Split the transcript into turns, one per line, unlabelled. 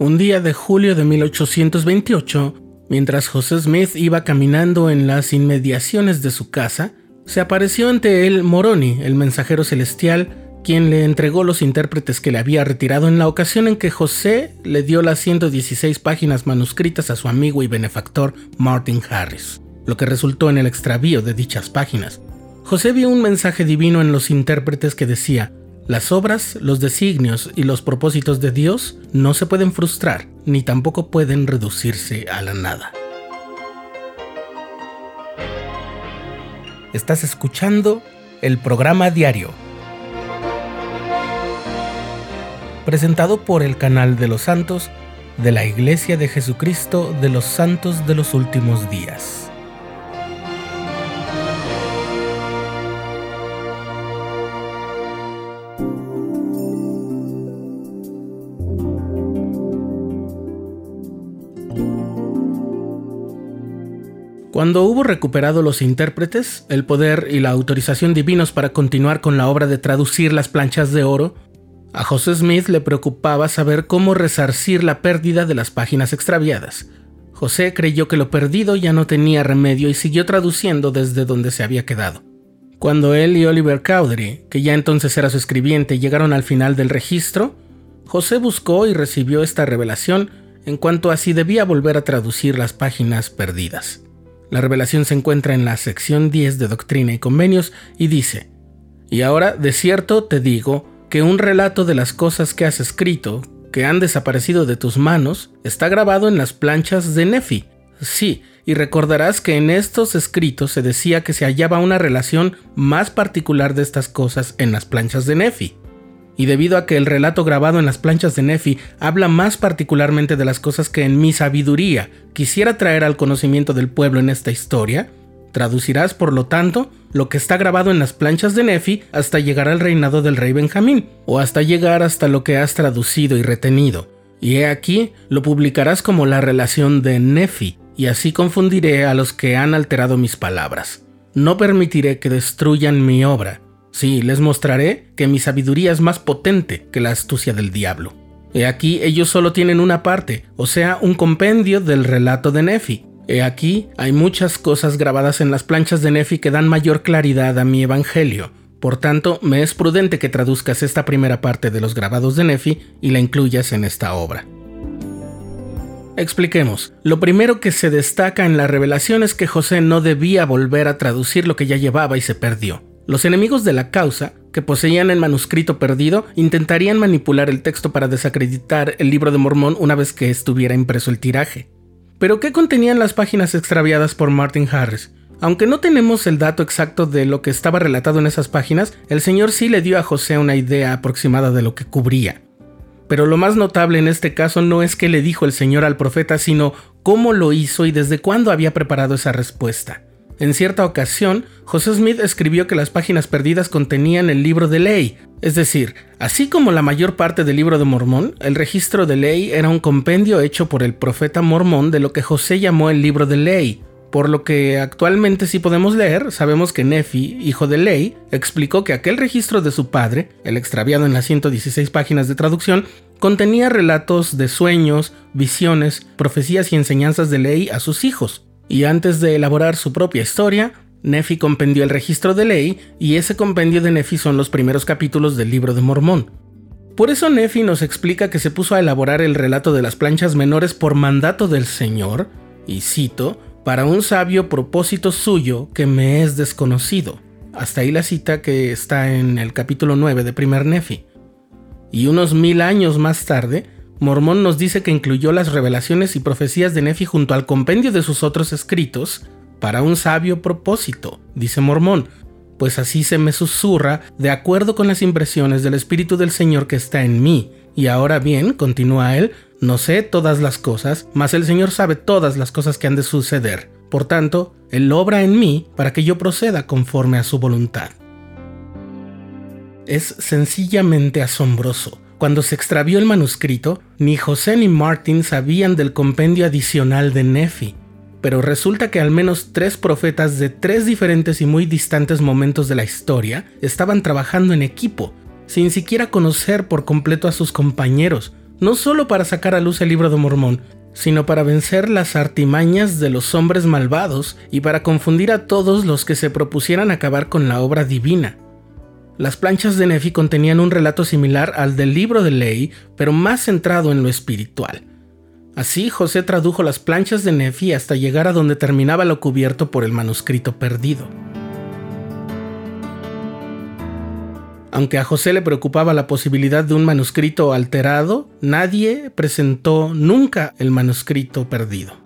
Un día de julio de 1828, mientras José Smith iba caminando en las inmediaciones de su casa, se apareció ante él Moroni, el mensajero celestial, quien le entregó los intérpretes que le había retirado en la ocasión en que José le dio las 116 páginas manuscritas a su amigo y benefactor Martin Harris, lo que resultó en el extravío de dichas páginas. José vio un mensaje divino en los intérpretes que decía, las obras, los designios y los propósitos de Dios no se pueden frustrar, ni tampoco pueden reducirse a la nada. Estás escuchando el programa diario, presentado por el canal de los santos de la Iglesia de Jesucristo de los Santos de los Últimos Días. Cuando hubo recuperado los intérpretes, el poder y la autorización divinos para continuar con la obra de traducir las planchas de oro, a José Smith le preocupaba saber cómo resarcir la pérdida de las páginas extraviadas. José creyó que lo perdido ya no tenía remedio y siguió traduciendo desde donde se había quedado. Cuando él y Oliver Cowdery, que ya entonces era su escribiente, llegaron al final del registro, José buscó y recibió esta revelación en cuanto a si debía volver a traducir las páginas perdidas. La revelación se encuentra en la sección 10 de Doctrina y Convenios y dice, Y ahora de cierto te digo que un relato de las cosas que has escrito, que han desaparecido de tus manos, está grabado en las planchas de Nefi. Sí, y recordarás que en estos escritos se decía que se hallaba una relación más particular de estas cosas en las planchas de Nefi y debido a que el relato grabado en las planchas de Nefi habla más particularmente de las cosas que en mi sabiduría quisiera traer al conocimiento del pueblo en esta historia, traducirás por lo tanto lo que está grabado en las planchas de Nefi hasta llegar al reinado del rey Benjamín, o hasta llegar hasta lo que has traducido y retenido. Y he aquí, lo publicarás como la relación de Nefi, y así confundiré a los que han alterado mis palabras. No permitiré que destruyan mi obra, Sí, les mostraré que mi sabiduría es más potente que la astucia del diablo. He aquí ellos solo tienen una parte, o sea, un compendio del relato de Nefi. He aquí hay muchas cosas grabadas en las planchas de Nefi que dan mayor claridad a mi evangelio. Por tanto, me es prudente que traduzcas esta primera parte de los grabados de Nefi y la incluyas en esta obra. Expliquemos. Lo primero que se destaca en la revelación es que José no debía volver a traducir lo que ya llevaba y se perdió. Los enemigos de la causa, que poseían el manuscrito perdido, intentarían manipular el texto para desacreditar el libro de Mormón una vez que estuviera impreso el tiraje. Pero ¿qué contenían las páginas extraviadas por Martin Harris? Aunque no tenemos el dato exacto de lo que estaba relatado en esas páginas, el Señor sí le dio a José una idea aproximada de lo que cubría. Pero lo más notable en este caso no es que le dijo el Señor al profeta, sino cómo lo hizo y desde cuándo había preparado esa respuesta. En cierta ocasión, José Smith escribió que las páginas perdidas contenían el libro de ley, es decir, así como la mayor parte del libro de Mormón, el registro de ley era un compendio hecho por el profeta mormón de lo que José llamó el libro de ley. Por lo que actualmente sí podemos leer, sabemos que Nefi, hijo de Ley, explicó que aquel registro de su padre, el extraviado en las 116 páginas de traducción, contenía relatos de sueños, visiones, profecías y enseñanzas de ley a sus hijos y antes de elaborar su propia historia, Nefi compendió el registro de ley y ese compendio de Nefi son los primeros capítulos del libro de Mormón. Por eso Nefi nos explica que se puso a elaborar el relato de las planchas menores por mandato del Señor, y cito, para un sabio propósito suyo que me es desconocido. Hasta ahí la cita que está en el capítulo 9 de primer Nefi. Y unos mil años más tarde, Mormón nos dice que incluyó las revelaciones y profecías de Nefi junto al compendio de sus otros escritos para un sabio propósito, dice Mormón, pues así se me susurra de acuerdo con las impresiones del Espíritu del Señor que está en mí. Y ahora bien, continúa él, no sé todas las cosas, mas el Señor sabe todas las cosas que han de suceder. Por tanto, Él obra en mí para que yo proceda conforme a su voluntad. Es sencillamente asombroso cuando se extravió el manuscrito, ni José ni Martin sabían del compendio adicional de Nefi, pero resulta que al menos tres profetas de tres diferentes y muy distantes momentos de la historia estaban trabajando en equipo, sin siquiera conocer por completo a sus compañeros, no solo para sacar a luz el libro de Mormón, sino para vencer las artimañas de los hombres malvados y para confundir a todos los que se propusieran acabar con la obra divina. Las planchas de Nefi contenían un relato similar al del libro de ley, pero más centrado en lo espiritual. Así José tradujo las planchas de Nefi hasta llegar a donde terminaba lo cubierto por el manuscrito perdido. Aunque a José le preocupaba la posibilidad de un manuscrito alterado, nadie presentó nunca el manuscrito perdido.